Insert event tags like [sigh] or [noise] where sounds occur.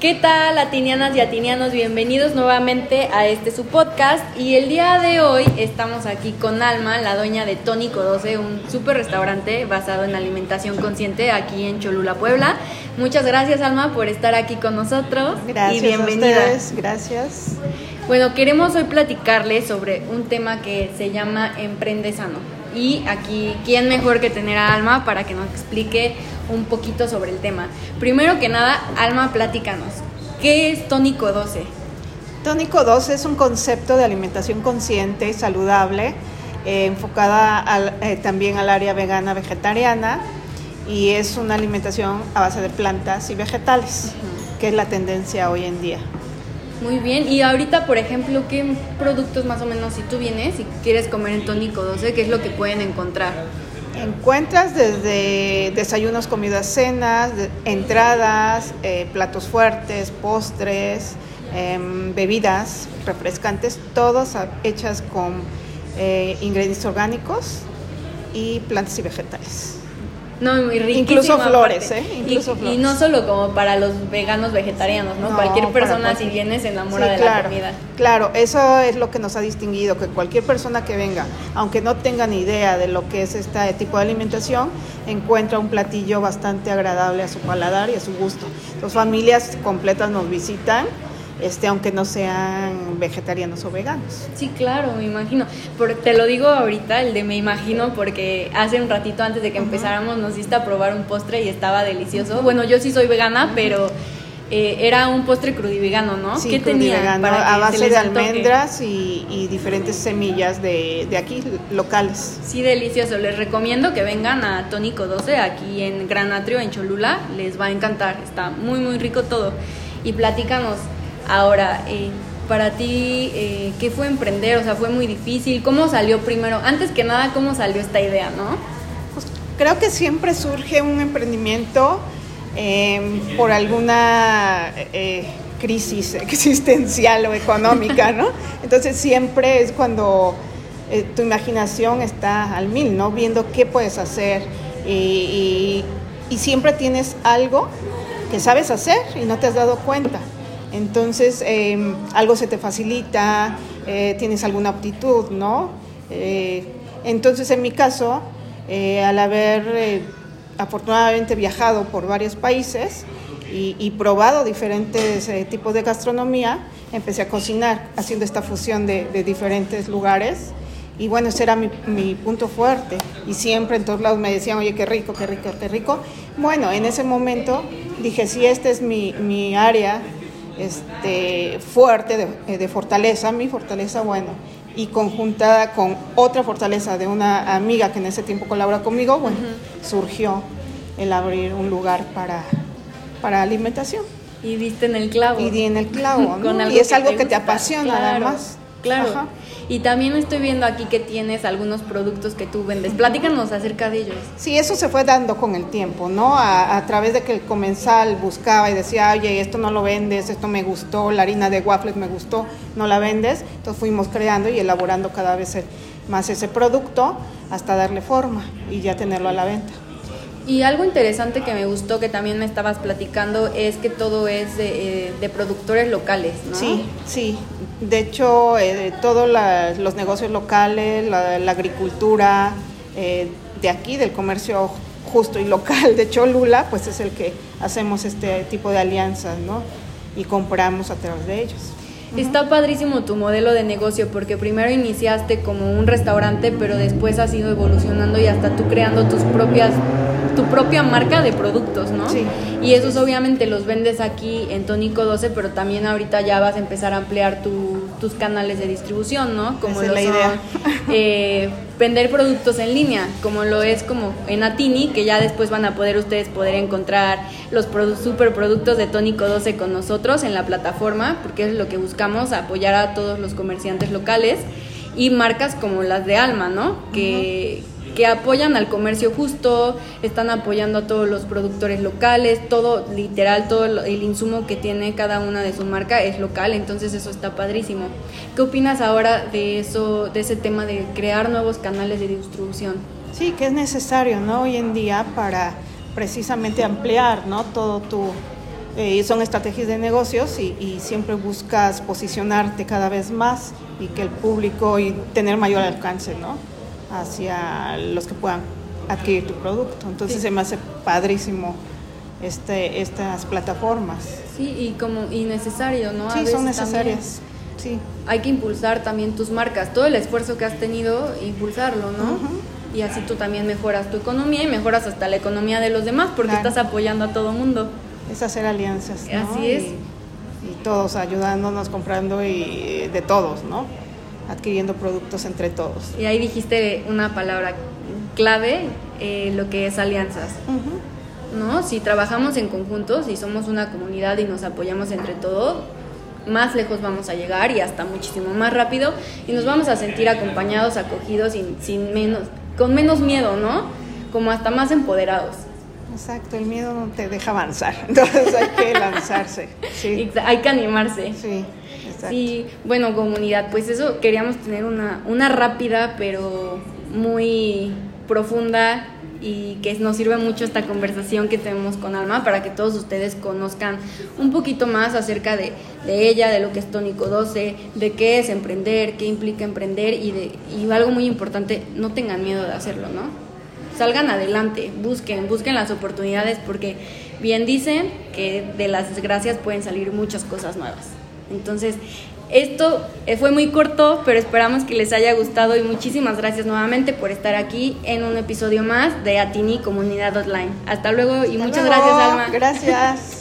¿Qué tal, latinianas y atinianos? Bienvenidos nuevamente a este su podcast. Y el día de hoy estamos aquí con Alma, la dueña de Tónico 12, un super restaurante basado en alimentación consciente aquí en Cholula, Puebla. Muchas gracias, Alma, por estar aquí con nosotros. Gracias y bienvenida. a ustedes, gracias. Bueno, queremos hoy platicarles sobre un tema que se llama Emprende Sano. Y aquí, ¿quién mejor que tener a Alma para que nos explique un poquito sobre el tema? Primero que nada, Alma, platícanos. ¿Qué es Tónico 12? Tónico 12 es un concepto de alimentación consciente y saludable, eh, enfocada al- eh, también al área vegana vegetariana y es una alimentación a base de plantas y vegetales, que es la tendencia hoy en día. Muy bien, y ahorita, por ejemplo, ¿qué productos más o menos si tú vienes y quieres comer en Tónico 12, qué es lo que pueden encontrar? Encuentras desde desayunos, comidas, cenas, entradas, eh, platos fuertes, postres, em, bebidas refrescantes, todas hechas con eh, ingredientes orgánicos y plantas y vegetales. No, muy Incluso flores. ¿eh? Incluso y, y flores. no solo como para los veganos vegetarianos, ¿no? No, cualquier persona si viene se enamora Sí, de claro, la comida. Claro, eso es lo que nos ha distinguido, que cualquier persona que venga, aunque no tenga ni idea de lo que es este tipo de alimentación, encuentra un platillo bastante agradable a su paladar y a su gusto. Las familias completas nos visitan, este, aunque no sean vegetarianos o veganos. Sí, claro, me imagino. Por- te lo digo ahorita, el de me imagino, porque hace un ratito antes de que empezáramos nos diste a probar un postre y estaba delicioso. Bueno, yo sí soy vegana, pero eh, era un postre crudivegano, ¿no? Sí, ¿Qué tenía? para a se base de almendras y, y diferentes semillas de, de aquí, locales. Sí, delicioso. Les recomiendo que vengan a Tónico 12 aquí en Gran Atrio, en Cholula. Les va a encantar. Está muy, muy rico todo. Y platícanos ahora, eh, para ti, eh, ¿qué fue emprender? O sea, ¿fue muy difícil? ¿Cómo salió primero? Antes que nada, ¿cómo salió esta idea, no? Pues, creo que siempre surge un emprendimiento eh, por alguna eh, crisis existencial o económica, ¿no? [laughs] Entonces siempre es cuando eh, tu imaginación está al mil, ¿no? Viendo qué puedes hacer y, y- y siempre tienes algo que sabes hacer y no te has dado cuenta. Entonces eh, algo se te facilita, eh, tienes alguna aptitud, ¿no? Eh, entonces en mi caso, eh, al haber afortunadamente viajado por varios países y, probado diferentes tipos de gastronomía, empecé a cocinar haciendo esta fusión de, diferentes lugares. Y bueno, ese era mi, mi punto fuerte. Y siempre en todos lados me decían, oye, qué rico, qué rico, qué rico. Bueno, en ese momento dije, si esta es mi, mi área este, fuerte de, eh, de fortaleza, mi fortaleza, bueno, y conjuntada con otra fortaleza de una amiga que en ese tiempo colabora conmigo, bueno, surgió el abrir un lugar para, para alimentación. Y diste en el clavo. Y di en el clavo, [laughs] ¿no? Con algo y es algo que te apasiona Claro, además. Claro. Ajá. Y también estoy viendo aquí que tienes algunos productos que tú vendes. Platícanos acerca de ellos. Sí, eso se fue dando con el tiempo, ¿no? A, a través de que el comensal buscaba y decía, oye, esto no lo vendes, esto me gustó, la harina de waffles me gustó, no la vendes. Entonces fuimos creando y elaborando cada vez más ese producto hasta darle forma y ya tenerlo a la venta. Y algo interesante que me gustó, que también me estabas platicando, es que todo es de, eh, de productores locales, ¿no? Sí, sí. De hecho, eh, todos la- los negocios locales, la, la agricultura eh, de aquí, del comercio justo y local de Cholula, pues es el que hacemos este tipo de alianzas, ¿no? Y compramos a través de ellos. Está padrísimo tu modelo de negocio porque primero iniciaste como un restaurante, pero después has ido evolucionando y hasta tú creando tus propias tu propia marca de productos, ¿no? Sí. Y esos obviamente los vendes aquí en Tónico 12, pero también ahorita ya vas a empezar a ampliar tu- tus canales de distribución, ¿no? Como Esa es la son, idea. [laughs] eh, vender productos en línea, como lo es como en Atini, que ya después van a poder ustedes poder encontrar los produ- super productos de Tónico 12 con nosotros en la plataforma, porque es lo que buscamos, apoyar a todos los comerciantes locales y marcas como las de Alma, ¿no? Que, que apoyan al comercio justo, están apoyando a todos los productores locales, todo, literal, todo el insumo que tiene cada una de su marca es local, entonces eso está padrísimo. ¿Qué opinas ahora de eso, de ese tema de crear nuevos canales de distribución? Sí, que es necesario, ¿no? Hoy en día para precisamente ampliar, ¿no? Todo tu Eh, son estrategias de negocios y, y, siempre buscas posicionarte cada vez más y que el público y tener mayor alcance, ¿no? Hacia los que puedan adquirir tu producto. Entonces se me hace padrísimo este, estas plataformas. Sí, y como y necesario, ¿no? Sí, son necesarias. Sí. Hay que impulsar también tus marcas, todo el esfuerzo que has tenido, impulsarlo, ¿no? Y así tú también mejoras tu economía y mejoras hasta la economía de los demás porque estás apoyando a todo mundo. Es hacer alianzas. ¿no? Así es. Y, todos ayudándonos, comprando y de todos, ¿no? Adquiriendo productos entre todos. Y ahí dijiste una palabra clave, eh, lo que es alianzas. ¿No? Si trabajamos en conjunto, si somos una comunidad y nos apoyamos entre todos, más lejos vamos a llegar y hasta muchísimo más rápido y nos vamos a sentir acompañados, acogidos, sin, sin menos, con menos miedo, ¿no? Como hasta más empoderados. Exacto, el miedo no te deja avanzar, [laughs] entonces hay que lanzarse. Sí. Hay que animarse. Sí, Sí, bueno, comunidad, pues eso queríamos tener una, una rápida pero muy profunda y que nos sirve mucho esta conversación que tenemos con Alma para que todos ustedes conozcan un poquito más acerca de, ella, de lo que es Tónico 12, de qué es emprender, qué implica emprender y, de, y algo muy importante, no tengan miedo de hacerlo, ¿no? Salgan adelante, busquen, busquen las oportunidades porque bien dicen que de las desgracias pueden salir muchas cosas nuevas. Entonces, esto eh, fue muy corto, pero esperamos que les haya gustado y muchísimas gracias nuevamente por estar aquí en un episodio más de Atini Comunidad Online. Hasta luego y muchas gracias, Alma. Gracias.